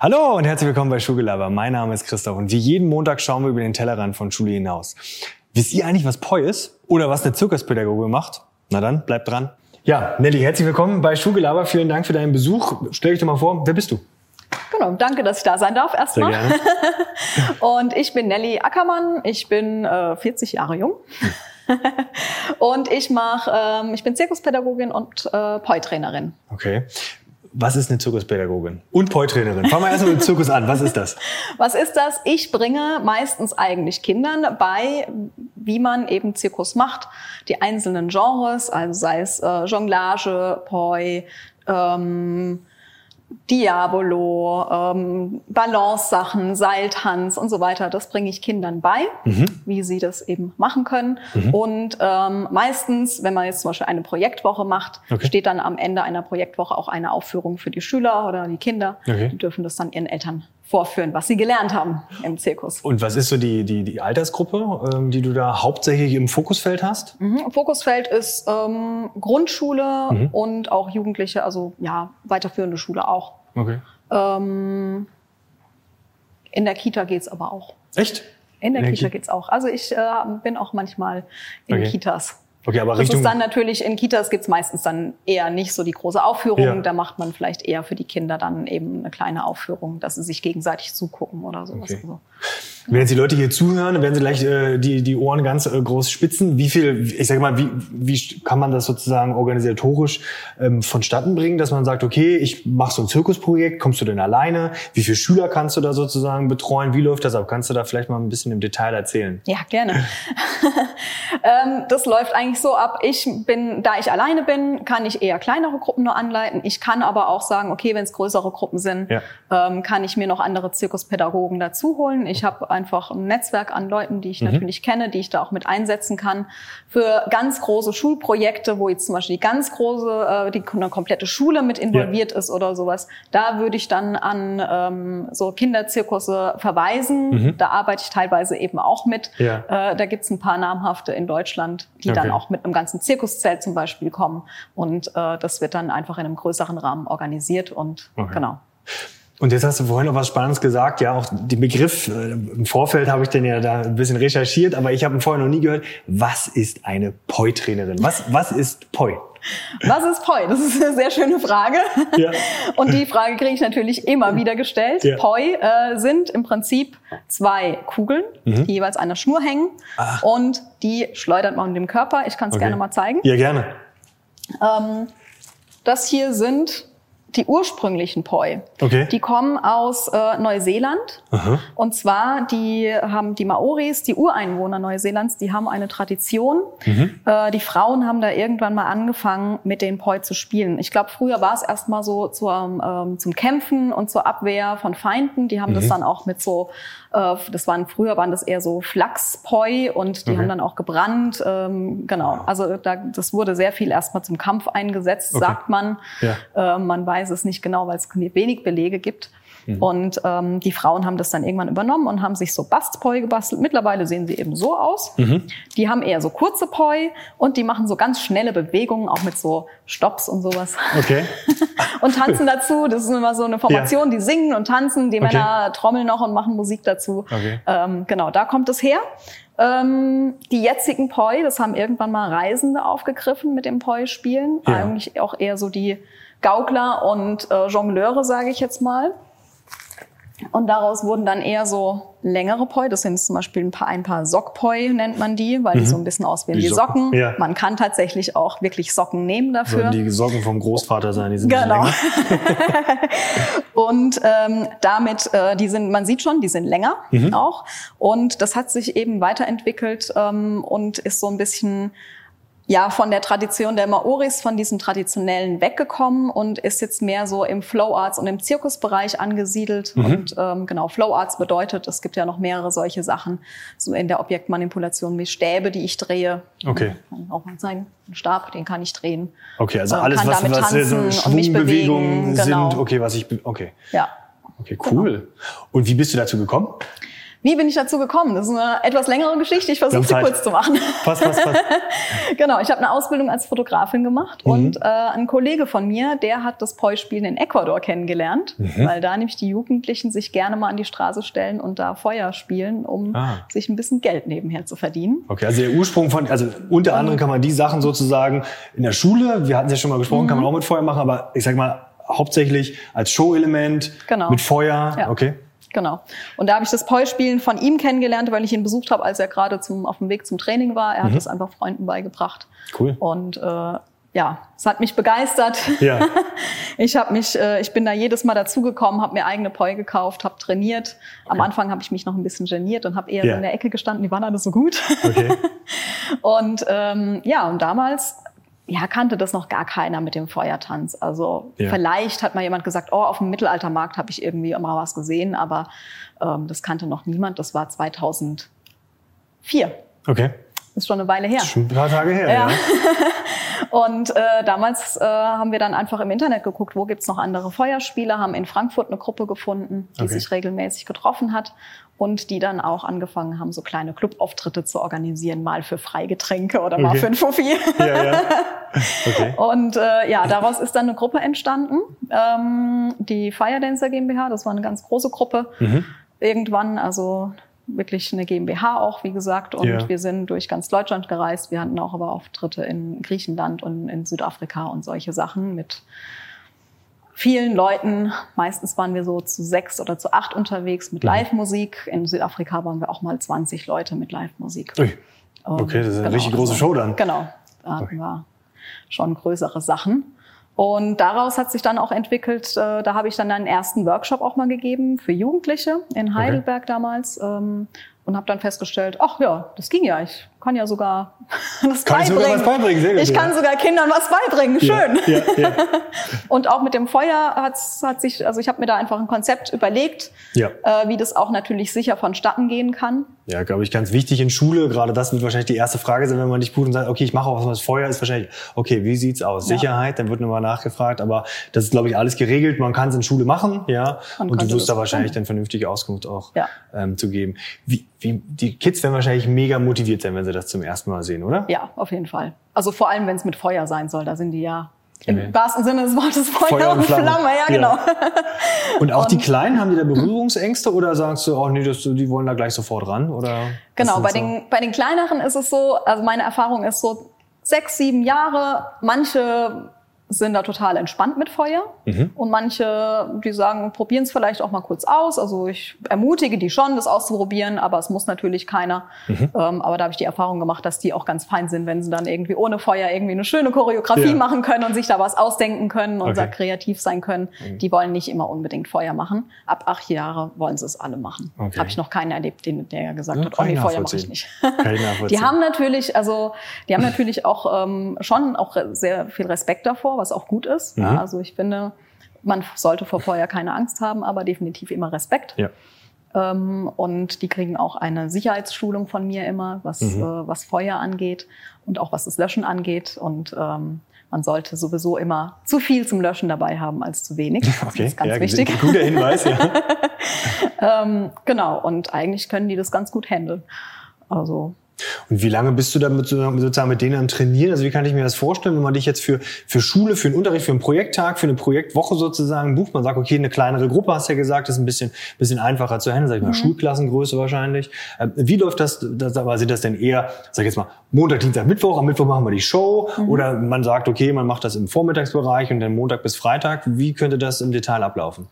Hallo und herzlich willkommen bei Schulgelaber. Mein Name ist Christoph und wie jeden Montag schauen wir über den Tellerrand von Schule hinaus. Wisst ihr eigentlich, was Poi ist? Oder was eine Zirkuspädagoge macht? Na dann, bleibt dran. Ja, Nelly, herzlich willkommen bei Schulgelaber. Vielen Dank für deinen Besuch. Stell dich doch mal vor, wer bist du? Genau, danke, dass ich da sein darf erstmal. Sehr gerne. und ich bin Nelly Ackermann, ich bin äh, 40 Jahre jung. und ich mache, ähm, ich bin Zirkuspädagogin und äh, Poi-Trainerin. Okay. Was ist eine Zirkuspädagogin? Und Poi-Trainerin. Fangen wir erstmal mit dem Zirkus an. Was ist das? Was ist das? Ich bringe meistens eigentlich Kindern bei, wie man eben Zirkus macht. Die einzelnen Genres, also sei es äh, Jonglage, Poi, ähm, Diabolo, ähm, Balance-Sachen, Seiltanz und so weiter. Das bringe ich Kindern bei, Mhm. wie sie das eben machen können. Und ähm, meistens, wenn man jetzt zum Beispiel eine Projektwoche macht, Okay. steht dann am Ende einer Projektwoche auch eine Aufführung für die Schüler oder die Kinder. Okay. Die dürfen das dann ihren Eltern vorführen, was sie gelernt haben im Zirkus. Und was ist so die, die, die Altersgruppe, ähm, die du da hauptsächlich im Fokusfeld hast? Mhm. Fokusfeld ist ähm, Grundschule Mhm. und auch Jugendliche, also ja, weiterführende Schule auch. Okay. Ähm, in der Kita geht's aber auch. Echt? In der In der Kita Ki- geht's auch. Also ich äh, bin auch manchmal in Okay. Kitas. Okay, aber Das Richtung... ist dann natürlich, in Kitas gibt's meistens dann eher nicht so die große Aufführung. Ja. Da macht man vielleicht eher für die Kinder dann eben eine kleine Aufführung, dass sie sich gegenseitig zugucken oder sowas. Okay. Also, Wenn jetzt die Leute hier zuhören, werden sie gleich äh, die, die Ohren ganz äh, groß spitzen. Wie viel, ich sage mal, wie, wie kann man das sozusagen organisatorisch ähm, vonstatten bringen, dass man sagt, okay, ich mache so ein Zirkusprojekt, kommst du denn alleine? Wie viele Schüler kannst du da sozusagen betreuen? Wie läuft das ab? Kannst du da vielleicht mal ein bisschen im Detail erzählen? Ja, gerne. ähm, das läuft eigentlich so ab. Ich bin, da ich alleine bin, kann ich eher kleinere Gruppen nur anleiten. Ich kann aber auch sagen, okay, wenn es größere Gruppen sind, Ja. ähm, kann ich mir noch andere Zirkuspädagogen dazu holen. Ich habe einfach ein Netzwerk an Leuten, die ich Mhm. natürlich kenne, die ich da auch mit einsetzen kann. Für ganz große Schulprojekte, wo jetzt zum Beispiel die ganz große, äh, die eine komplette Schule mit involviert ist oder sowas, da würde ich dann an ähm, so Kinderzirkusse verweisen. Mhm. Da arbeite ich teilweise eben auch mit. Ja. Äh, da gibt's ein paar namhafte in Deutschland, die Okay. dann auch mit einem ganzen Zirkuszelt zum Beispiel kommen. Und äh, das wird dann einfach in einem größeren Rahmen organisiert und Okay. genau. Und jetzt hast du vorhin noch was Spannendes gesagt, ja, auch den Begriff, äh, im Vorfeld habe ich den ja da ein bisschen recherchiert, aber ich habe ihn vorher noch nie gehört. Was ist eine Poi-Trainerin? Was, was ist Poi? Was ist Poi? Das ist eine sehr schöne Frage. Ja. Und die Frage kriege ich natürlich immer wieder gestellt. Ja. Poi äh, sind im Prinzip zwei Kugeln, Mhm. die jeweils an der Schnur hängen. Und die schleudert man mit dem Körper. Ich kann es Okay. gerne mal zeigen. Ja, gerne. Ähm, das hier sind die ursprünglichen Poi. Okay. Die kommen aus äh, Neuseeland. Aha. Und zwar, die haben die Maoris, die Ureinwohner Neuseelands, die haben eine Tradition. Mhm. Äh, die Frauen haben da irgendwann mal angefangen, mit den Poi zu spielen. Ich glaube, früher war es erstmal so zur, ähm, zum Kämpfen und zur Abwehr von Feinden. Die haben Mhm. das dann auch mit so, das waren früher waren das eher so Flachspoi und die Okay. haben dann auch gebrannt. Ähm, genau. Also da, das wurde sehr viel erstmal zum Kampf eingesetzt, Okay. sagt man. Ja. Äh, man weiß es nicht genau, weil es wenig Belege gibt. Mhm. Und ähm, die Frauen haben das dann irgendwann übernommen und haben sich so Bastpoi gebastelt. Mittlerweile sehen sie eben so aus. Mhm. Die haben eher so kurze Poi und die machen so ganz schnelle Bewegungen, auch mit so Stops und sowas. Okay. Und tanzen dazu. Das ist immer so eine Formation, die singen und tanzen. Die Okay. Männer trommeln noch und machen Musik dazu. Okay. Ähm, genau, da kommt es her. Ähm, die jetzigen Poi, das haben irgendwann mal Reisende aufgegriffen mit dem Poi-Spielen. Ja. Eigentlich auch eher so die Gaukler und äh, Jongleure, sage ich jetzt mal. Und daraus wurden dann eher so längere Poi. Das sind zum Beispiel ein paar, ein paar Sockpoi, nennt man die, weil die so ein bisschen aussehen Mhm. Wie Socken, Socken. ja. Man kann tatsächlich auch wirklich Socken nehmen dafür. Sollen die Socken vom Großvater sein, die sind Genau. länger. Und ähm, damit, äh, die sind, man sieht schon, die sind länger Mhm. auch. Und das hat sich eben weiterentwickelt ähm, und ist so ein bisschen ja von der Tradition der Maoris, von diesem traditionellen weggekommen und ist jetzt mehr so im Flow Arts und im Zirkusbereich angesiedelt. Mhm. Und ähm, genau, Flow Arts bedeutet, es gibt ja noch mehrere solche Sachen, so in der Objektmanipulation wie Stäbe, die ich drehe. Okay. Kann auch mal zeigen. Ein Stab, den kann ich drehen. Okay, also Ähm, alles, kann was, damit was tanzen so und mich bewegen, sind. genau. Okay, was ich, okay. Ja. Okay, cool. Und wie bist du dazu gekommen? Wie bin ich dazu gekommen? Das ist eine etwas längere Geschichte. Ich versuche sie kurz zu machen. Pass, pass, pass. genau, ich habe eine Ausbildung als Fotografin gemacht mhm. und äh, ein Kollege von mir, der hat das Poi-Spielen in Ecuador kennengelernt, mhm. weil da nämlich die Jugendlichen sich gerne mal an die Straße stellen und da Feuer spielen, um ah. sich ein bisschen Geld nebenher zu verdienen. Okay, also der Ursprung von, also unter anderem kann man die Sachen sozusagen in der Schule, wir hatten es ja schon mal gesprochen, mhm. kann man auch mit Feuer machen, aber ich sag mal hauptsächlich als Show-Element genau. mit Feuer. Ja. Okay. Genau. Und da habe ich das Poi-Spielen von ihm kennengelernt, weil ich ihn besucht habe, als er gerade zum, auf dem Weg zum Training war. Er mhm. hat es einfach Freunden beigebracht. Cool. Und äh, ja, es hat mich begeistert. Ja. ich habe mich, äh, ich bin da jedes Mal dazugekommen, habe mir eigene Poi gekauft, habe trainiert. Am okay. Anfang habe ich mich noch ein bisschen geniert und habe eher ja. in der Ecke gestanden. Die waren alle so gut. Okay. und ähm, ja, und damals ja, kannte das noch gar keiner mit dem Feuertanz. Also ja. vielleicht hat mal jemand gesagt, oh, auf dem Mittelaltermarkt habe ich irgendwie mal was gesehen, aber ähm, das kannte noch niemand. Das war 2004. Okay. Ist schon eine Weile her. Schon ein paar Tage her, ja. ja. Und äh, damals äh, haben wir dann einfach im Internet geguckt, wo gibt's noch andere Feuerspiele, haben in Frankfurt eine Gruppe gefunden, die okay. sich regelmäßig getroffen hat und die dann auch angefangen haben, so kleine Clubauftritte zu organisieren, mal für Freigetränke oder mal für ein Fuffi. Ja, ja. Okay. Und äh, ja, daraus ist dann eine Gruppe entstanden, ähm, die Fire Dancer GmbH, das war eine ganz große Gruppe. Mhm. Irgendwann, also wirklich eine GmbH auch, wie gesagt. Und ja. wir sind durch ganz Deutschland gereist. Wir hatten auch aber Auftritte in Griechenland und in Südafrika und solche Sachen mit vielen Leuten. Meistens waren wir so zu sechs oder zu acht unterwegs mit mhm. Live-Musik. In Südafrika waren wir auch mal 20 Leute mit Live-Musik. Okay, das ist eine genau, richtig große Show dann. Genau, da hatten wir schon größere Sachen. Und daraus hat sich dann auch entwickelt, äh, da habe ich dann einen ersten Workshop auch mal gegeben für Jugendliche in Heidelberg okay. damals ähm, und habe dann festgestellt, ach ja, das ging ja, ich kann ja sogar das kann beibringen. Sogar was beibringen. Sehr gut, ich kann sogar Kindern was beibringen, schön. Ja, ja, und auch mit dem Feuer hat, hat sich, also ich habe mir da einfach ein Konzept überlegt, äh, wie das auch natürlich sicher vonstatten gehen kann. Ja, glaube ich, ganz wichtig in Schule. Gerade das wird wahrscheinlich die erste Frage sein, wenn man dich bucht und sagt, okay, ich mache auch was mit Feuer, ist wahrscheinlich, okay, wie sieht's aus? Sicherheit, dann wird nochmal nachgefragt, aber das ist, glaube ich, alles geregelt. Man kann es in Schule machen, ja, man und du wirst da wahrscheinlich dann vernünftige Auskunft auch ähm, zu geben. Wie, wie, die Kids werden wahrscheinlich mega motiviert sein, wenn sie das zum ersten Mal sehen, oder? Ja, auf jeden Fall. Also vor allem, wenn es mit Feuer sein soll, da sind die ja im okay. wahrsten Sinne des Wortes Feuer, Feuer und Flamme. Flamme. ja, genau. Ja. Und auch und, die Kleinen, haben die da Berührungsängste oder sagst du, oh nee, das, die wollen da gleich sofort ran? Oder genau, bei, so? den, bei den Kleineren ist es so, also meine Erfahrung ist so, sechs, sieben Jahre, manche sind da total entspannt mit Feuer. Mhm. Und manche, die sagen, probieren es vielleicht auch mal kurz aus. Also ich ermutige die schon, das auszuprobieren, aber es muss natürlich keiner. Mhm. Ähm, aber da habe ich die Erfahrung gemacht, dass die auch ganz fein sind, wenn sie dann irgendwie ohne Feuer irgendwie eine schöne Choreografie ja. machen können und sich da was ausdenken können und okay. da kreativ sein können. Mhm. Die wollen nicht immer unbedingt Feuer machen. Ab acht Jahre wollen sie es alle machen. Okay. Habe ich noch keinen erlebt, den, der gesagt ja, hat, oh nee, Feuer mache ich nicht. die haben natürlich, also die haben natürlich auch ähm, schon auch sehr viel Respekt davor was auch gut ist. Mhm. Ja, also ich finde, man sollte vor Feuer keine Angst haben, aber definitiv immer Respekt. Ja. Ähm, und die kriegen auch eine Sicherheitsschulung von mir immer, was, mhm. äh, was Feuer angeht und auch was das Löschen angeht. Und ähm, man sollte sowieso immer zu viel zum Löschen dabei haben als zu wenig. Das okay. ist ganz ja, wichtig. Guter Hinweis, ja. ähm, genau, und eigentlich können die das ganz gut handeln. Also und wie lange bist du damit sozusagen mit denen am Trainieren? Also wie kann ich mir das vorstellen, wenn man dich jetzt für, für Schule, für einen Unterricht, für einen Projekttag, für eine Projektwoche sozusagen bucht? Man sagt, okay, eine kleinere Gruppe, hast du ja gesagt, ist ein bisschen, bisschen einfacher zu handeln, sag ich mal, mhm. Schulklassengröße wahrscheinlich. Ähm, wie läuft das, das, aber sind das denn eher, sag ich jetzt mal, Montag, Dienstag, Mittwoch, am Mittwoch machen wir die Show? Mhm. Oder man sagt, okay, man macht das im Vormittagsbereich und dann Montag bis Freitag. Wie könnte das im Detail ablaufen?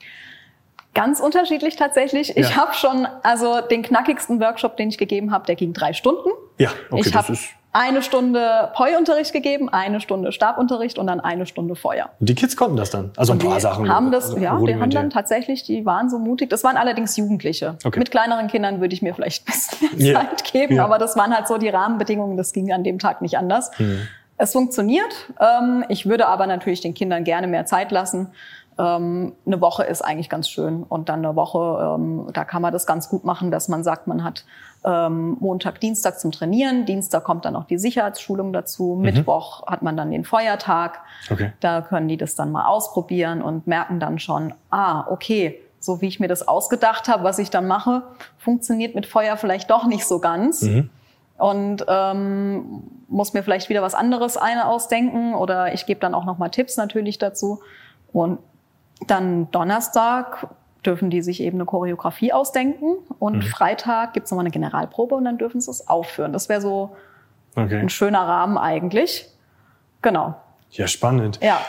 Ganz unterschiedlich tatsächlich. Ja. Ich habe schon, also den knackigsten Workshop, den ich gegeben habe, der ging drei Stunden. Ja, okay, ich habe eine Stunde Poi-Unterricht gegeben, eine Stunde Stabunterricht und dann eine Stunde Feuer. Und die Kids konnten das dann? Also und ein paar Sachen? haben das, ja, die haben dann tatsächlich, die waren so mutig. Das waren allerdings Jugendliche. Okay. Mit kleineren Kindern würde ich mir vielleicht ein bisschen mehr yeah. Zeit geben, ja. aber das waren halt so die Rahmenbedingungen. Das ging an dem Tag nicht anders. Mhm. Es funktioniert. Ähm, ich würde aber natürlich den Kindern gerne mehr Zeit lassen. Ähm, eine Woche ist eigentlich ganz schön. Und dann eine Woche, ähm, da kann man das ganz gut machen, dass man sagt, man hat ähm, Montag, Dienstag zum Trainieren. Dienstag kommt dann auch die Sicherheitsschulung dazu. Mhm. Mittwoch hat man dann den Feuertag. Okay. Da können die das dann mal ausprobieren und merken dann schon, ah, okay, so wie ich mir das ausgedacht habe, was ich dann mache, funktioniert mit Feuer vielleicht doch nicht so ganz. Mhm. Und ähm, muss mir vielleicht wieder was anderes eine ausdenken oder ich gebe dann auch nochmal Tipps natürlich dazu. Und dann Donnerstag dürfen die sich eben eine Choreografie ausdenken und mhm. Freitag gibt's nochmal eine Generalprobe und dann dürfen sie es aufführen. Das wäre so okay. ein schöner Rahmen eigentlich. Genau. Ja, spannend. Ja.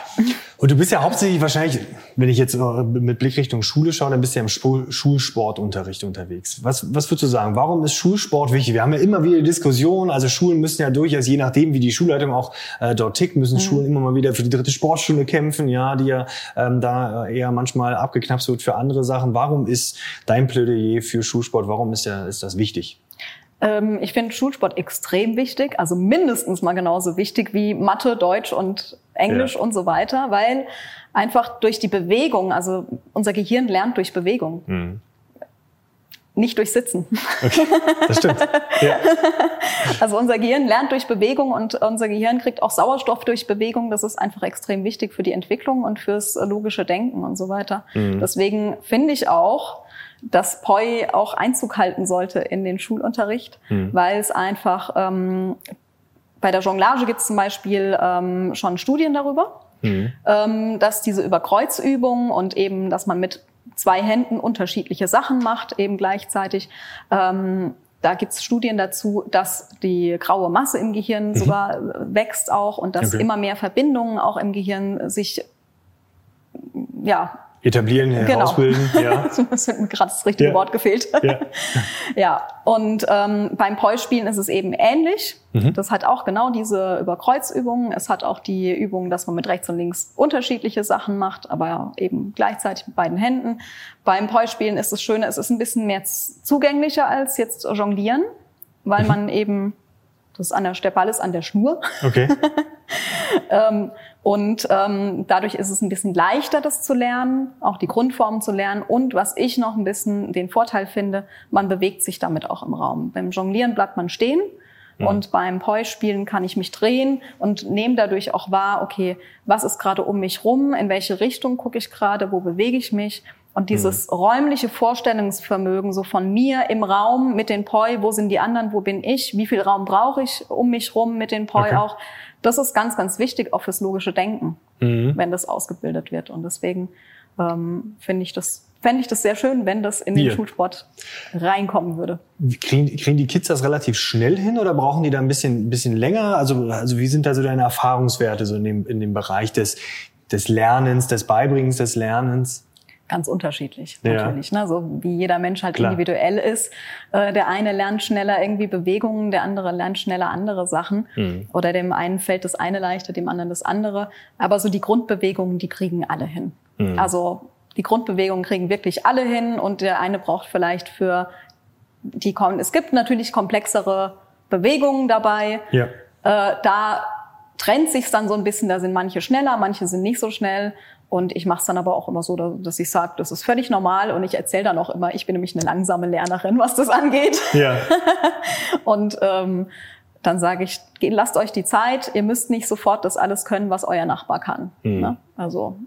Und du bist ja hauptsächlich wahrscheinlich, wenn ich jetzt äh, mit Blick Richtung Schule schaue, dann bist du ja im Schulsportunterricht unterwegs. Was, was würdest du sagen? Warum ist Schulsport wichtig? Wir haben ja immer wieder Diskussionen. Also Schulen müssen ja durchaus, je nachdem, wie die Schulleitung auch äh, dort tickt, müssen mhm. Schulen immer mal wieder für die dritte Sportstunde kämpfen, ja, die ja ähm, da eher manchmal abgeknapst wird für andere Sachen. Warum ist dein Plädoyer für Schulsport, warum ist, ja, ist das wichtig? Ähm, ich finde Schulsport extrem wichtig, also mindestens mal genauso wichtig wie Mathe, Deutsch und Englisch ja. und so weiter, weil einfach durch die Bewegung, also unser Gehirn lernt durch Bewegung. Mhm. Nicht durch Sitzen. Okay, das stimmt. Ja. Also unser Gehirn lernt durch Bewegung und unser Gehirn kriegt auch Sauerstoff durch Bewegung. Das ist einfach extrem wichtig für die Entwicklung und fürs logische Denken und so weiter. Mhm. Deswegen finde ich auch, dass POI auch Einzug halten sollte in den Schulunterricht, mhm. weil es einfach ähm, bei der Jonglage gibt es zum Beispiel ähm, schon Studien darüber, mhm. ähm, dass diese Überkreuzübungen und eben, dass man mit zwei Händen unterschiedliche Sachen macht, eben gleichzeitig. Ähm, da gibt es Studien dazu, dass die graue Masse im Gehirn mhm. sogar wächst auch und dass okay. immer mehr Verbindungen auch im Gehirn sich ja Etablieren, herausbilden. Genau. Ja. das hat mir gerade das richtige ja. Wort gefehlt. Ja, ja. und ähm, beim Poi-Spielen ist es eben ähnlich. Mhm. Das hat auch genau diese Überkreuzübungen. Es hat auch die Übung, dass man mit rechts und links unterschiedliche Sachen macht, aber eben gleichzeitig mit beiden Händen. Beim Poi-Spielen ist das Schöne, es ist ein bisschen mehr zugänglicher als jetzt Jonglieren, weil mhm. man eben das ist an der, der Ball ist an der Schnur. Okay. ähm, und ähm, dadurch ist es ein bisschen leichter, das zu lernen, auch die Grundformen zu lernen. Und was ich noch ein bisschen den Vorteil finde, man bewegt sich damit auch im Raum. Beim Jonglieren bleibt man stehen. Ja. Und beim Poi-Spielen kann ich mich drehen und nehme dadurch auch wahr, okay, was ist gerade um mich rum, in welche Richtung gucke ich gerade, wo bewege ich mich. Und dieses mhm. räumliche Vorstellungsvermögen so von mir im Raum mit den Poi, wo sind die anderen, wo bin ich, wie viel Raum brauche ich um mich rum mit den Poi okay. auch, das ist ganz, ganz wichtig auch fürs logische Denken, mhm. wenn das ausgebildet wird. Und deswegen ähm, finde ich das fände ich das sehr schön, wenn das in den Hier. Schulsport reinkommen würde. Kriegen, kriegen die Kids das relativ schnell hin oder brauchen die da ein bisschen, bisschen länger? Also, also wie sind da so deine Erfahrungswerte so in dem, in dem Bereich des, des Lernens, des Beibringens des Lernens? Ganz unterschiedlich ja. natürlich. Ne? So wie jeder Mensch halt Klar. individuell ist. Äh, der eine lernt schneller irgendwie Bewegungen, der andere lernt schneller andere Sachen. Mhm. Oder dem einen fällt das eine leichter, dem anderen das andere. Aber so die Grundbewegungen, die kriegen alle hin. Mhm. Also die Grundbewegungen kriegen wirklich alle hin und der eine braucht vielleicht für die kommen. Es gibt natürlich komplexere Bewegungen dabei. Ja. Äh, da trennt sich dann so ein bisschen. Da sind manche schneller, manche sind nicht so schnell. Und ich mache es dann aber auch immer so, dass ich sage, das ist völlig normal und ich erzähle dann auch immer, ich bin nämlich eine langsame Lernerin, was das angeht. Ja. und ähm, dann sage ich, lasst euch die Zeit, ihr müsst nicht sofort das alles können, was euer Nachbar kann. Mhm. Ne? Also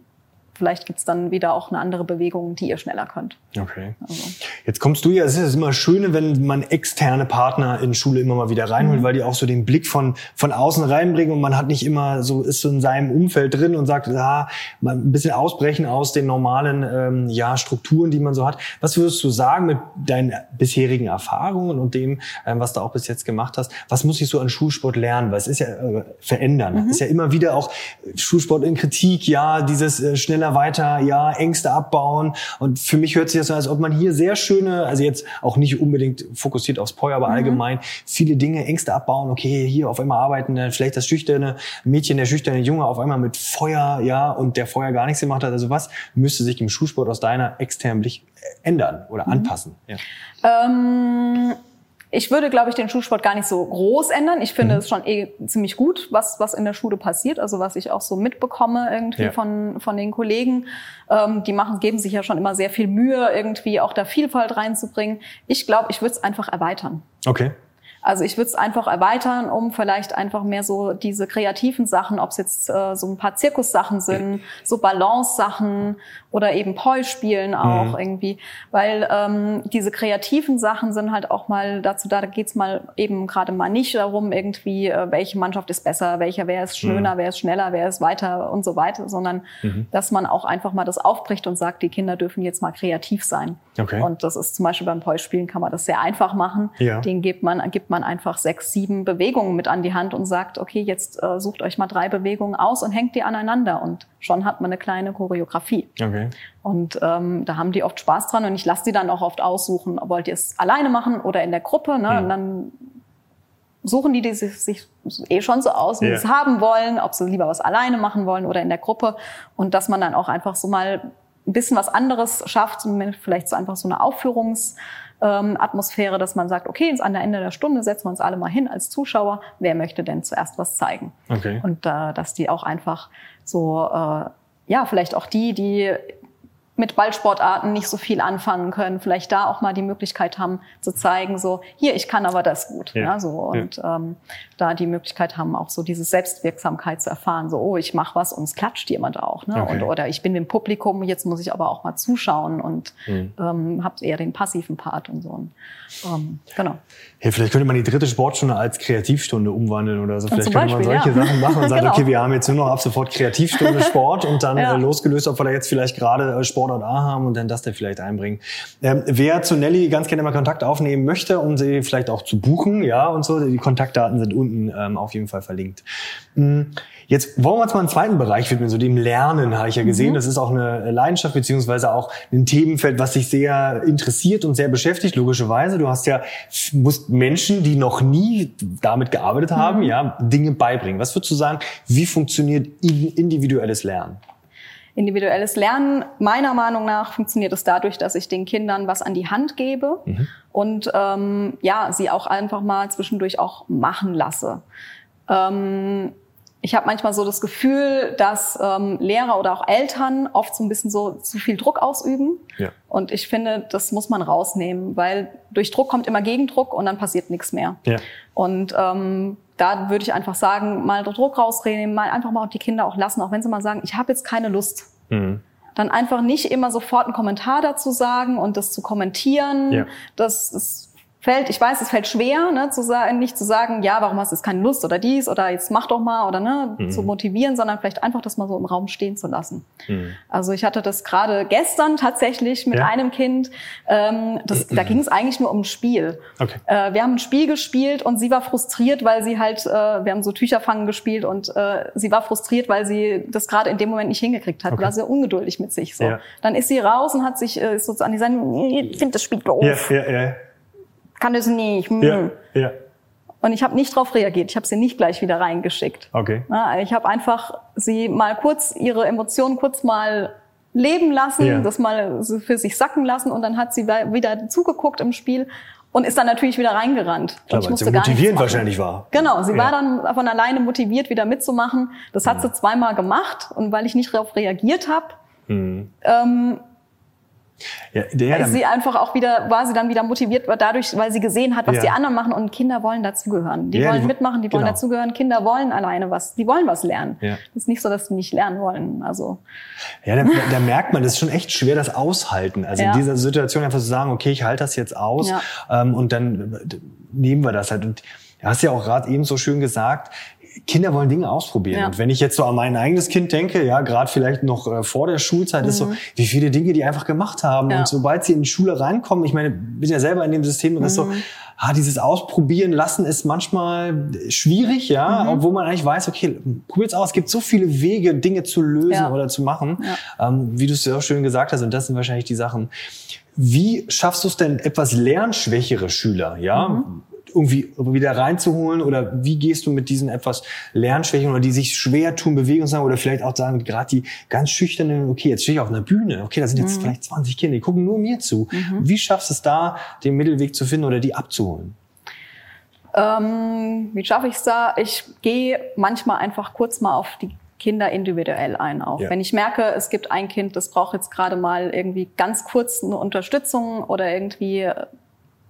vielleicht gibt's dann wieder auch eine andere Bewegung, die ihr schneller könnt. Okay. Also. Jetzt kommst du ja, es ist immer schön, wenn man externe Partner in Schule immer mal wieder reinholt, mhm. weil die auch so den Blick von, von außen reinbringen und man hat nicht immer so, ist so in seinem Umfeld drin und sagt, ja, mal ein bisschen ausbrechen aus den normalen, ähm, ja, Strukturen, die man so hat. Was würdest du sagen mit deinen bisherigen Erfahrungen und dem, ähm, was du auch bis jetzt gemacht hast? Was muss ich so an Schulsport lernen? Weil es ist ja äh, verändern. Mhm. Ist ja immer wieder auch Schulsport in Kritik, ja, dieses äh, schneller schneller weiter, ja, Ängste abbauen. Und für mich hört sich das so, als ob man hier sehr schöne, also jetzt auch nicht unbedingt fokussiert aufs Poi, aber mhm. allgemein viele Dinge, Ängste abbauen. Okay, hier auf einmal arbeiten, vielleicht das schüchterne Mädchen, der schüchterne Junge auf einmal mit Feuer, ja, und der vorher gar nichts gemacht hat. Also was müsste sich im Schulsport aus deiner externen Blick ändern oder mhm. anpassen? Ja. Ähm ich würde, glaube ich, den Schulsport gar nicht so groß ändern. Ich finde mhm. es schon eh ziemlich gut, was, was in der Schule passiert, also was ich auch so mitbekomme irgendwie ja. von, von den Kollegen. Ähm, die machen, geben sich ja schon immer sehr viel Mühe, irgendwie auch da Vielfalt reinzubringen. Ich glaube, ich würde es einfach erweitern. Okay. Also ich würde es einfach erweitern, um vielleicht einfach mehr so diese kreativen Sachen, ob es jetzt äh, so ein paar Zirkussachen sind, so Balance-Sachen oder eben Poi-Spielen auch mhm. irgendwie. Weil ähm, diese kreativen Sachen sind halt auch mal dazu da, da geht's mal eben gerade mal nicht darum, irgendwie, äh, welche Mannschaft ist besser, welcher, wer ist schöner, mhm. wer ist schneller, wer ist weiter und so weiter, sondern mhm. dass man auch einfach mal das aufbricht und sagt, die Kinder dürfen jetzt mal kreativ sein. Okay. Und das ist zum Beispiel beim Poi-Spielen kann man das sehr einfach machen. Ja. Den gibt man, gibt man einfach sechs, sieben Bewegungen mit an die Hand und sagt, okay, jetzt äh, sucht euch mal drei Bewegungen aus und hängt die aneinander und schon hat man eine kleine Choreografie. Okay. Und ähm, da haben die oft Spaß dran und ich lasse die dann auch oft aussuchen, wollt ihr es alleine machen oder in der Gruppe. Ne? Mhm. Und dann suchen die, die sich, sich eh schon so aus, wie yeah. sie es haben wollen, ob sie lieber was alleine machen wollen oder in der Gruppe. Und dass man dann auch einfach so mal ein bisschen was anderes schafft, vielleicht so einfach so eine Aufführungsatmosphäre, ähm, dass man sagt, okay, an der Ende der Stunde setzen wir uns alle mal hin als Zuschauer. Wer möchte denn zuerst was zeigen? Okay. Und äh, dass die auch einfach so, äh, ja, vielleicht auch die, die mit Ballsportarten nicht so viel anfangen können, vielleicht da auch mal die Möglichkeit haben zu zeigen, so hier, ich kann aber das gut. Ja. ja so und ja. ähm, da die Möglichkeit haben, auch so diese Selbstwirksamkeit zu erfahren, so oh, ich mache was und es klatscht jemand auch, ne? Okay. Und, oder ich bin im Publikum, jetzt muss ich aber auch mal zuschauen und mhm. ähm, habe eher den passiven Part und so. Ähm, genau. Hey, vielleicht könnte man die dritte Sportstunde als Kreativstunde umwandeln oder so. Vielleicht könnte Beispiel, man solche ja. Sachen machen und sagen, genau. okay, wir haben jetzt nur noch ab sofort Kreativstunde Sport und dann ja. äh, losgelöst, ob wir da jetzt vielleicht gerade äh, Sportart A haben und dann das da vielleicht einbringen. Ähm, wer zu Nelly ganz gerne mal Kontakt aufnehmen möchte, um sie vielleicht auch zu buchen, ja, und so, die Kontaktdaten sind unten ähm, auf jeden Fall verlinkt. Mhm. Jetzt wollen wir uns mal einen zweiten Bereich widmen, so dem Lernen, habe ich ja gesehen. Mhm. Das ist auch eine Leidenschaft beziehungsweise auch ein Themenfeld, was dich sehr interessiert und sehr beschäftigt, logischerweise. Du hast ja, musst Menschen, die noch nie damit gearbeitet haben, mhm. ja, Dinge beibringen. Was würdest du sagen, wie funktioniert individuelles Lernen? Individuelles Lernen, meiner Meinung nach, funktioniert es dadurch, dass ich den Kindern was an die Hand gebe mhm. und ähm, ja, sie auch einfach mal zwischendurch auch machen lasse. Ähm, ich habe manchmal so das Gefühl, dass ähm, Lehrer oder auch Eltern oft so ein bisschen so zu viel Druck ausüben. Ja. Und ich finde, das muss man rausnehmen, weil durch Druck kommt immer Gegendruck und dann passiert nichts mehr. Ja. Und ähm, da würde ich einfach sagen, mal Druck rausnehmen, mal einfach mal die Kinder auch lassen, auch wenn sie mal sagen, ich habe jetzt keine Lust. Mhm. Dann einfach nicht immer sofort einen Kommentar dazu sagen und das zu kommentieren. Ja. Das ist fällt, ich weiß, es fällt schwer, ne, zu sagen, nicht zu sagen, ja, warum hast du jetzt keine Lust oder dies oder jetzt mach doch mal oder ne, mhm. zu motivieren, sondern vielleicht einfach das mal so im Raum stehen zu lassen. Mhm. Also ich hatte das gerade gestern tatsächlich mit ja. einem Kind, ähm, das, da ging es eigentlich nur um ein Spiel. Okay. Äh, wir haben ein Spiel gespielt und sie war frustriert, weil sie halt, äh, wir haben so Tücherfangen gespielt und äh, sie war frustriert, weil sie das gerade in dem Moment nicht hingekriegt hat, okay. war sehr ungeduldig mit sich. So. Ja. Dann ist sie raus und hat sich äh, sozusagen die Seite, ich finde das Spiel doof. Ja, ja, ja kann es nicht. Hm. Ja, ja. Und ich habe nicht darauf reagiert. Ich habe sie nicht gleich wieder reingeschickt. Okay. ich habe einfach sie mal kurz ihre Emotionen kurz mal leben lassen, ja. das mal für sich sacken lassen und dann hat sie wieder zugeguckt im Spiel und ist dann natürlich wieder reingerannt. Klar, ich musste motivierend wahrscheinlich war. Genau, sie ja. war dann von alleine motiviert, wieder mitzumachen. Das hat ja. sie zweimal gemacht und weil ich nicht darauf reagiert habe, mhm. ähm, ja, der, ist sie einfach auch wieder, war sie dann wieder motiviert dadurch, weil sie gesehen hat, was ja. die anderen machen und Kinder wollen dazugehören. Die ja, wollen die, mitmachen, die wollen genau. dazugehören. Kinder wollen alleine was, die wollen was lernen. Ja. Das ist nicht so, dass sie nicht lernen wollen. Also. Ja, da, da merkt man, das ist schon echt schwer, das aushalten. Also in dieser Situation einfach zu sagen, okay, ich halte das jetzt aus ähm, und dann äh, nehmen wir das halt. Und du hast ja auch gerade eben so schön gesagt, Kinder wollen Dinge ausprobieren. Ja. Und wenn ich jetzt so an mein eigenes Kind denke, ja, gerade vielleicht noch äh, vor der Schulzeit, mhm. ist so, mhm. wie viele Dinge die einfach gemacht haben. Ja. Und sobald sie in die Schule reinkommen, ich meine, bin ja selber in dem System, und das mhm. so, ah, dieses Ausprobieren lassen ist manchmal schwierig, ja, mhm. obwohl man eigentlich weiß, okay, probiert's aus. Es gibt so viele Wege, Dinge zu lösen ja. oder zu machen, ähm, wie du es ja auch schön gesagt hast. Und das sind wahrscheinlich die Sachen. Wie schaffst du es denn, etwas lernschwächere Schüler, ja, mhm irgendwie wieder reinzuholen? Oder wie gehst du mit diesen etwas Lernschwächen oder die sich schwer tun, Bewegung sagen oder vielleicht auch sagen, gerade die ganz schüchternen, okay, jetzt stehe ich auf einer Bühne, okay, da sind jetzt mhm. vielleicht 20 Kinder, die gucken nur mir zu. Mhm. Wie schaffst du es da, den Mittelweg zu finden oder die abzuholen? Ähm, wie schaffe ich es da? Ich gehe manchmal einfach kurz mal auf die Kinder individuell ein auch. Ja. Wenn ich merke, es gibt ein Kind, das braucht jetzt gerade mal irgendwie ganz kurz eine Unterstützung oder irgendwie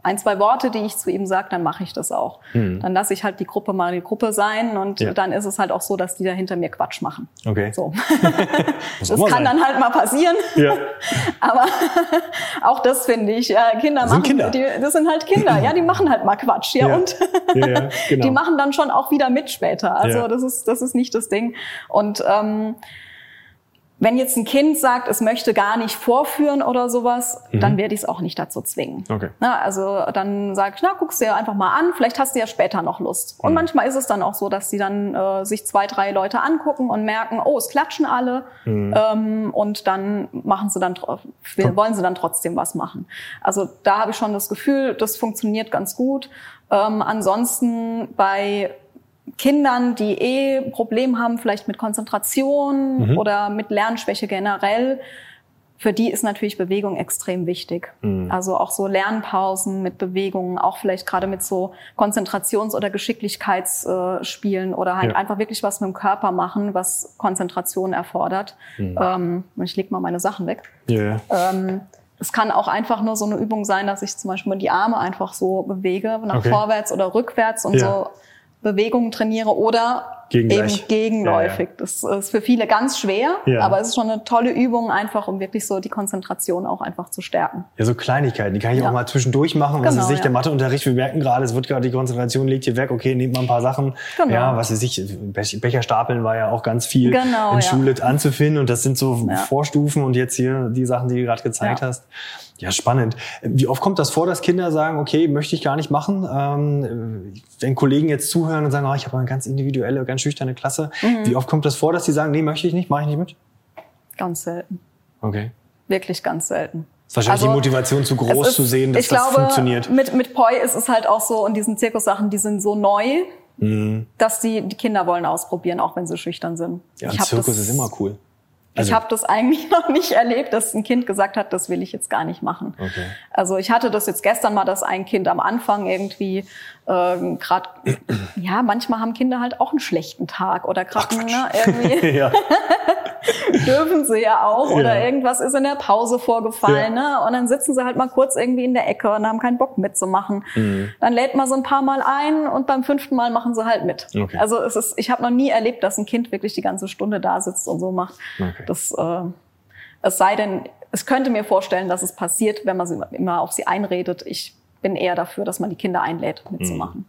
ein, zwei Worte, die ich zu ihm sage, dann mache ich das auch. Mhm. Dann lasse ich halt die Gruppe mal die Gruppe sein und ja. dann ist es halt auch so, dass die da hinter mir Quatsch machen. Okay. So. das kann sein. dann halt mal passieren. Ja. Aber auch das finde ich, ja, Kinder das machen, Kinder. Die, das sind halt Kinder, ja, die machen halt mal Quatsch, ja, Ja. und Ja, genau. die machen dann schon auch wieder mit später. Also das ist das ist nicht das Ding. Und ähm, wenn jetzt ein Kind sagt, es möchte gar nicht vorführen oder sowas, dann werde ich es auch nicht dazu zwingen. Mhm. Okay. Na, also dann sage ich, na, guck's dir einfach mal an, vielleicht hast du ja später noch Lust. Mhm. Und manchmal ist es dann auch so, dass die dann äh, sich zwei, drei Leute angucken und merken, oh, es klatschen alle. Mhm. Ähm, und dann machen sie dann, wollen sie dann trotzdem was machen. Also da habe ich schon das Gefühl, das funktioniert ganz gut. Ähm, ansonsten bei Kindern, die eh Problem haben, vielleicht mit Konzentration Mhm. oder mit Lernschwäche generell, für die ist natürlich Bewegung extrem wichtig. Mhm. Also auch so Lernpausen mit Bewegungen, auch vielleicht gerade mit so Konzentrations- oder Geschicklichkeitsspielen oder halt Ja. einfach wirklich was mit dem Körper machen, was Konzentration erfordert. Mhm. Ähm, ich leg mal meine Sachen weg. Ja. Ähm, es kann auch einfach nur so eine Übung sein, dass ich zum Beispiel die Arme einfach so bewege, nach Okay. vorwärts oder rückwärts und Ja. so Bewegungen trainiere oder Gegengleich. eben gegenläufig. Das ist für viele ganz schwer, Ja. aber es ist schon eine tolle Übung, einfach um wirklich so die Konzentration auch einfach zu stärken. Ja, so Kleinigkeiten, die kann ich Ja. auch mal zwischendurch machen. Was Genau, ist sich, ja. der Matheunterricht, wir merken gerade, es wird gerade die Konzentration liegt hier weg, okay, nehmt mal ein paar Sachen. Genau. Ja, was weiß ich, Bech- Becherstapeln war ja auch ganz viel Genau, in ja. Schule anzufinden und das sind so Ja. Vorstufen und jetzt hier die Sachen, die du gerade gezeigt Ja. hast. Ja, spannend. Wie oft kommt das vor, dass Kinder sagen, okay, möchte ich gar nicht machen? Ähm, wenn Kollegen jetzt zuhören und sagen, oh, ich habe eine ganz individuelle, ganz schüchterne Klasse. Mhm. Wie oft kommt das vor, dass die sagen, nee, möchte ich nicht, mache ich nicht mit? Ganz selten. Okay. Wirklich ganz selten. Ist wahrscheinlich Also, die Motivation zu groß ist- zu sehen, dass ich das glaube, funktioniert. Mit, mit Poi ist es halt auch so, und diesen Zirkussachen, die sind so neu, Mhm. dass die, die Kinder wollen ausprobieren, auch wenn sie schüchtern sind. Ja, Ich ein Zirkus das- ist immer cool. Ich Also- habe das eigentlich noch nicht erlebt, dass ein Kind gesagt hat, das will ich jetzt gar nicht machen. Okay. Also ich hatte das jetzt gestern mal, dass ein Kind am Anfang irgendwie ähm, gerade, ja, manchmal haben Kinder halt auch einen schlechten Tag oder gerade ne, irgendwie ja. dürfen sie ja auch oder Ja. irgendwas ist in der Pause vorgefallen Ja. ne? und dann sitzen sie halt mal kurz irgendwie in der Ecke und haben keinen Bock mitzumachen. Mhm. Dann lädt man so ein paar Mal ein und beim fünften Mal machen sie halt mit. Okay. Also es ist, ich habe noch nie erlebt, dass ein Kind wirklich die ganze Stunde da sitzt und so macht. Okay. Das, äh, es sei denn, es könnte mir vorstellen, dass es passiert, wenn man sie immer auf sie einredet. Ich bin eher dafür, dass man die Kinder einlädt, mitzumachen.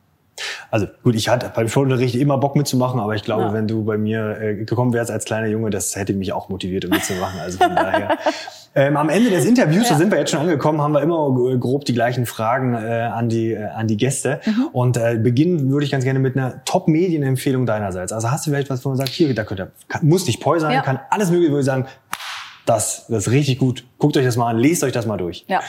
Also gut, ich hatte beim Schulunterricht immer Bock mitzumachen, aber ich glaube, Ja. wenn du bei mir äh, gekommen wärst als kleiner Junge, das hätte mich auch motiviert, um mitzumachen. Also von daher. Ähm, am Ende des Interviews, da Ja. sind wir jetzt schon angekommen, haben wir immer grob die gleichen Fragen äh, an die äh, an die Gäste. Mhm. Und äh, beginnen würde ich ganz gerne mit einer Top-Medienempfehlung deinerseits. Also hast du vielleicht was, wo man sagt, hier, da könnt ihr, kann, muss nicht Poi sein, Ja. kann alles mögliche, würde ich sagen, das, das ist richtig gut. Guckt euch das mal an, lest euch das mal durch. Ja.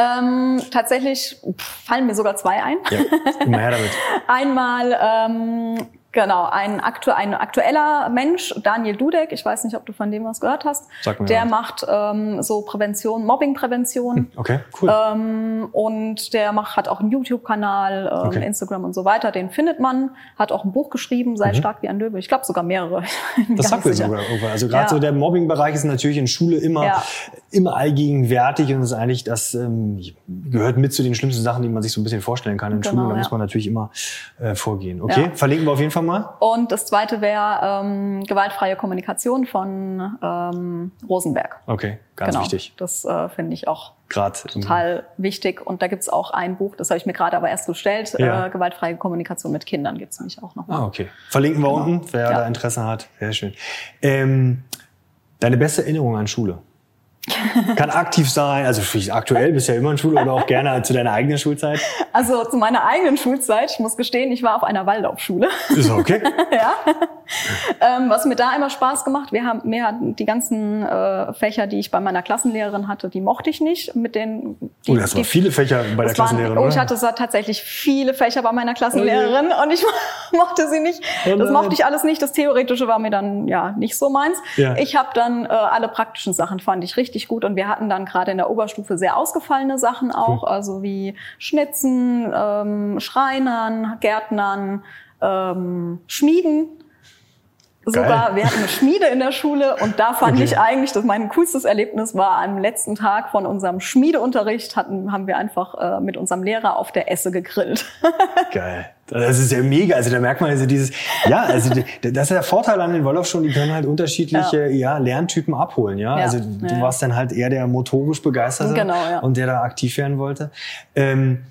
Ähm, tatsächlich pff, fallen mir sogar zwei ein. Ja, immer her damit. Einmal ähm, genau ein, aktu ein aktueller Mensch, Daniel Dudek. Ich weiß nicht, ob du von dem was gehört hast. Sag mir Der was. macht ähm, so Prävention, Mobbingprävention. Okay, cool. Ähm, und der macht, hat auch einen YouTube-Kanal, ähm, Okay. Instagram und so weiter. Den findet man. Hat auch ein Buch geschrieben, Sei stark wie ein Löwe. Ich glaube sogar mehrere. Das sagt mir sogar irgendwann. Also gerade Ja. so der Mobbing-Bereich ist natürlich in Schule immer, Ja. Immer allgegenwärtig und ist eigentlich das ähm, gehört mit zu den schlimmsten Sachen, die man sich so ein bisschen vorstellen kann in Genau, Schule. Da ja. muss man natürlich immer äh, vorgehen. Okay, Ja. verlinken wir auf jeden Fall mal. Und das zweite wäre ähm, gewaltfreie Kommunikation von ähm, Rosenberg. Okay, ganz genau. wichtig. Das äh, finde ich auch Gerade total wichtig. Und da gibt's auch ein Buch, das habe ich mir gerade aber erst bestellt. Ja. Äh, gewaltfreie Kommunikation mit Kindern gibt's nämlich auch noch. Ah, okay. Verlinken wir Genau. unten, wer da Interesse hat. Sehr schön. Ähm, deine beste Erinnerung an Schule? Kann aktiv sein, also aktuell bist du ja immer in Schule oder auch gerne zu deiner eigenen Schulzeit. Also zu meiner eigenen Schulzeit, ich muss gestehen, ich war auf einer Waldorfschule. Ist okay. ja. ähm, was mir da immer Spaß gemacht, wir haben mehr die ganzen äh, Fächer, die ich bei meiner Klassenlehrerin hatte, die mochte ich nicht. Mit den die, Oh, das waren viele Fächer bei der das waren- Klassenlehrerin, Oh, ich hatte tatsächlich viele Fächer bei meiner Klassenlehrerin und ich mochte sie nicht. Oh das mochte ich alles nicht. Das Theoretische war mir dann ja nicht so meins. Ja. Ich habe dann äh, alle praktischen Sachen fand ich richtig gut und wir hatten dann gerade in der Oberstufe sehr ausgefallene Sachen auch, also wie Schnitzen, ähm, Schreinern, Gärtnern, ähm, Schmieden. Sogar, wir hatten eine Schmiede in der Schule und da fand Okay. ich eigentlich, dass mein coolstes Erlebnis war, am letzten Tag von unserem Schmiedeunterricht hatten, haben wir einfach äh, mit unserem Lehrer auf der Esse gegrillt. Geil. Das ist ja mega. Also da merkt man also dieses, ja, also das ist der Vorteil an den Wolof-Schulen, die können halt unterschiedliche ja. Lerntypen abholen, ja. Ja. Also du Ja. warst dann halt eher der motorisch Begeisterte Genau, ja. und der da aktiv werden wollte. Ähm,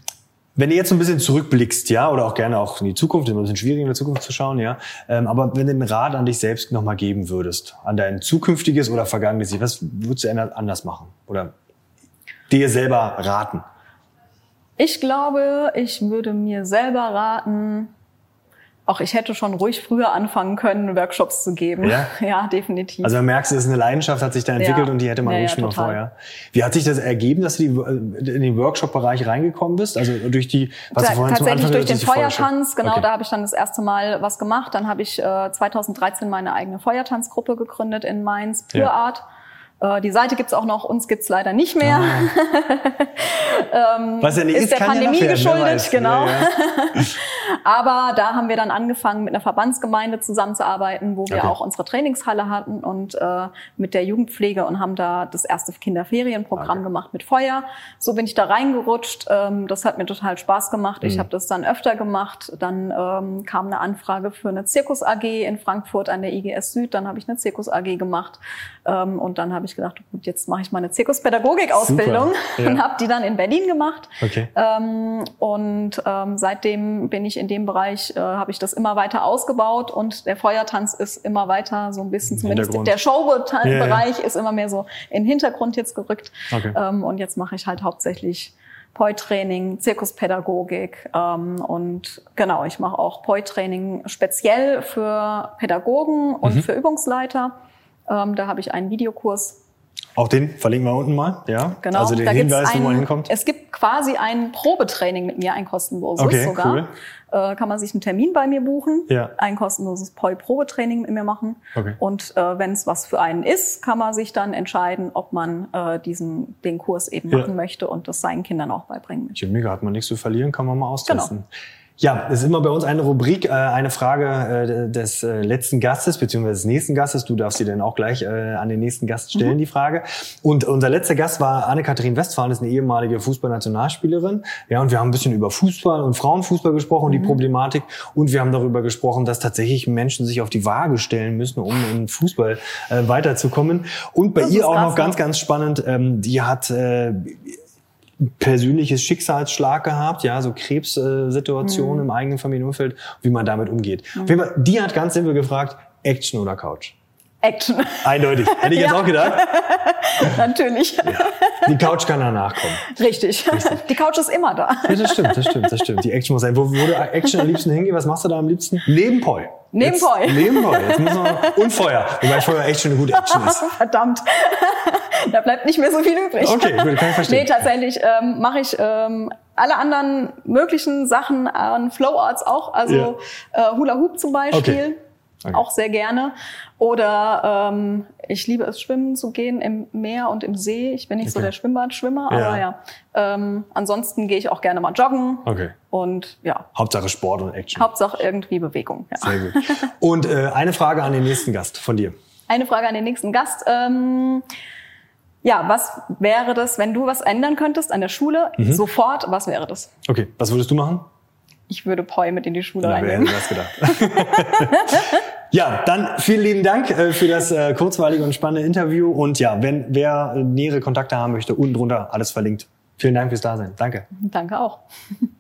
wenn du jetzt ein bisschen zurückblickst, ja, oder auch gerne auch in die Zukunft, ist immer ein bisschen schwierig in der Zukunft zu schauen, ja, ähm, aber wenn du einen Rat an dich selbst nochmal geben würdest, an dein zukünftiges oder vergangenes Ich, was würdest du anders machen? Oder dir selber raten? Ich glaube, ich würde mir selber raten, auch ich hätte schon ruhig früher anfangen können, Workshops zu geben. Ja? ja definitiv. Also man merkt, es ist eine Leidenschaft, hat sich da entwickelt Ja. und die hätte man Ja, ruhig schon mal vorher. Wie hat sich das ergeben, dass du die, in den Workshop-Bereich reingekommen bist? Also durch die, was Ta- du vorhin zum tatsächlich Anfang durch den Feuertanz, genau, Okay. da habe ich dann das erste Mal was gemacht. Dann habe ich äh, 2013 meine eigene Feuertanzgruppe gegründet in Mainz, Pure. Art. Äh, die Seite gibt's auch noch, uns gibt's leider nicht mehr. Was ja nicht ist ist, der Pandemie ja geschuldet, weiß. genau. Ja, ja. Aber da haben wir dann angefangen, mit einer Verbandsgemeinde zusammenzuarbeiten, wo wir Okay. auch unsere Trainingshalle hatten und äh, mit der Jugendpflege und haben da das erste Kinderferienprogramm Okay. gemacht mit Feuer. So bin ich da reingerutscht. Ähm, das hat mir total Spaß gemacht. Mhm. Ich habe das dann öfter gemacht. Dann ähm, kam eine Anfrage für eine Zirkus AG in Frankfurt an der IGS Süd. Dann habe ich eine Zirkus AG gemacht. Ähm, und dann habe ich gedacht, gut, jetzt mache ich mal eine Zirkuspädagogik-Ausbildung. Ja. und habe die dann in Berlin gemacht. Okay. Ähm, und ähm, seitdem bin ich in dem Bereich, äh, habe ich das immer weiter ausgebaut und der Feuertanz ist immer weiter so ein bisschen, zumindest der Show-Bereich Ja, ist immer mehr so in den Hintergrund jetzt gerückt. Okay. Ähm, und jetzt mache ich halt hauptsächlich Poi-Training, Zirkuspädagogik und und genau, ich mache auch Poi-Training speziell für Pädagogen und Mhm. für Übungsleiter. Ähm, da habe ich einen Videokurs Auch den verlinken wir unten mal, ja. Genau, Also den Hinweis, wo man ein- hinkommt. Es gibt quasi ein Probetraining mit mir, ein kostenloses Okay, sogar. cool. Äh, kann man sich einen Termin bei mir buchen, Ja. ein kostenloses Poi-Probetraining mit mir machen. Okay. Und äh, wenn es was für einen ist, kann man sich dann entscheiden, ob man äh, diesen den Kurs eben Ja. machen möchte und das seinen Kindern auch beibringen möchte. Mega, hat man nichts zu verlieren, kann man mal austesten. Genau. Ja, es ist immer bei uns eine Rubrik, äh, eine Frage äh, des äh, letzten Gastes beziehungsweise des nächsten Gastes. Du darfst sie dann auch gleich äh, an den nächsten Gast stellen, Mhm. die Frage. Und unser letzter Gast war Anne-Kathrin Westphalen, das ist eine ehemalige Fußballnationalspielerin. Ja, und wir haben ein bisschen über Fußball und Frauenfußball gesprochen, Mhm. die Problematik. Und wir haben darüber gesprochen, dass tatsächlich Menschen sich auf die Waage stellen müssen, um im Fußball äh, weiterzukommen. Und bei Das ihr auch noch ganz, ne? ganz spannend, ähm, die hat äh, persönliches Schicksalsschlag gehabt, ja, so Krebssituationen im eigenen Familienumfeld, wie man damit umgeht. Auf jeden Fall, die hat ganz simpel gefragt, Action oder Couch? Action, Eindeutig. Hätte ich jetzt Ja. auch gedacht. natürlich. Die Couch kann danach kommen. Richtig. Die Couch ist immer da. Ja, das stimmt, das stimmt, das stimmt. Die Action muss sein. Wo würde Action am liebsten hingehen? Was machst du da am liebsten? Neben Poi. Neben Jetzt- Poi. Neben Poi. Jetzt muss man, und Feuer. Wobei Feuer echt schon eine gute Action ist. Verdammt. da bleibt nicht mehr so viel übrig. Okay, gut, kann ich verstehen. Nee, tatsächlich ähm, mache ich ähm, alle anderen möglichen Sachen an Flow Arts auch. Also äh, Hula Hoop zum Beispiel. Okay. Okay. Auch sehr gerne. Oder ähm, ich liebe es, schwimmen zu gehen im Meer und im See. Ich bin nicht so Okay. der Schwimmbadschwimmer, Ja. aber ja. Ähm, ansonsten gehe ich auch gerne mal joggen. Okay. Und ja, Hauptsache Sport und Action. Hauptsache irgendwie Bewegung. Ja. Sehr gut. Und äh, eine Frage an den nächsten Gast von dir. Eine Frage an den nächsten Gast. Ähm, ja, was wäre das, wenn du was ändern könntest an der Schule? Mhm. Sofort, was wäre das? Okay, was würdest du machen? Ich würde Poi mit in die Schule Na, wer reinnehmen. hätte das gedacht? ja, dann vielen lieben Dank äh, für das äh, kurzweilige und spannende Interview. Und ja, wenn wer äh, nähere Kontakte haben möchte, unten drunter alles verlinkt. Vielen Dank fürs Dasein. Danke. Danke auch.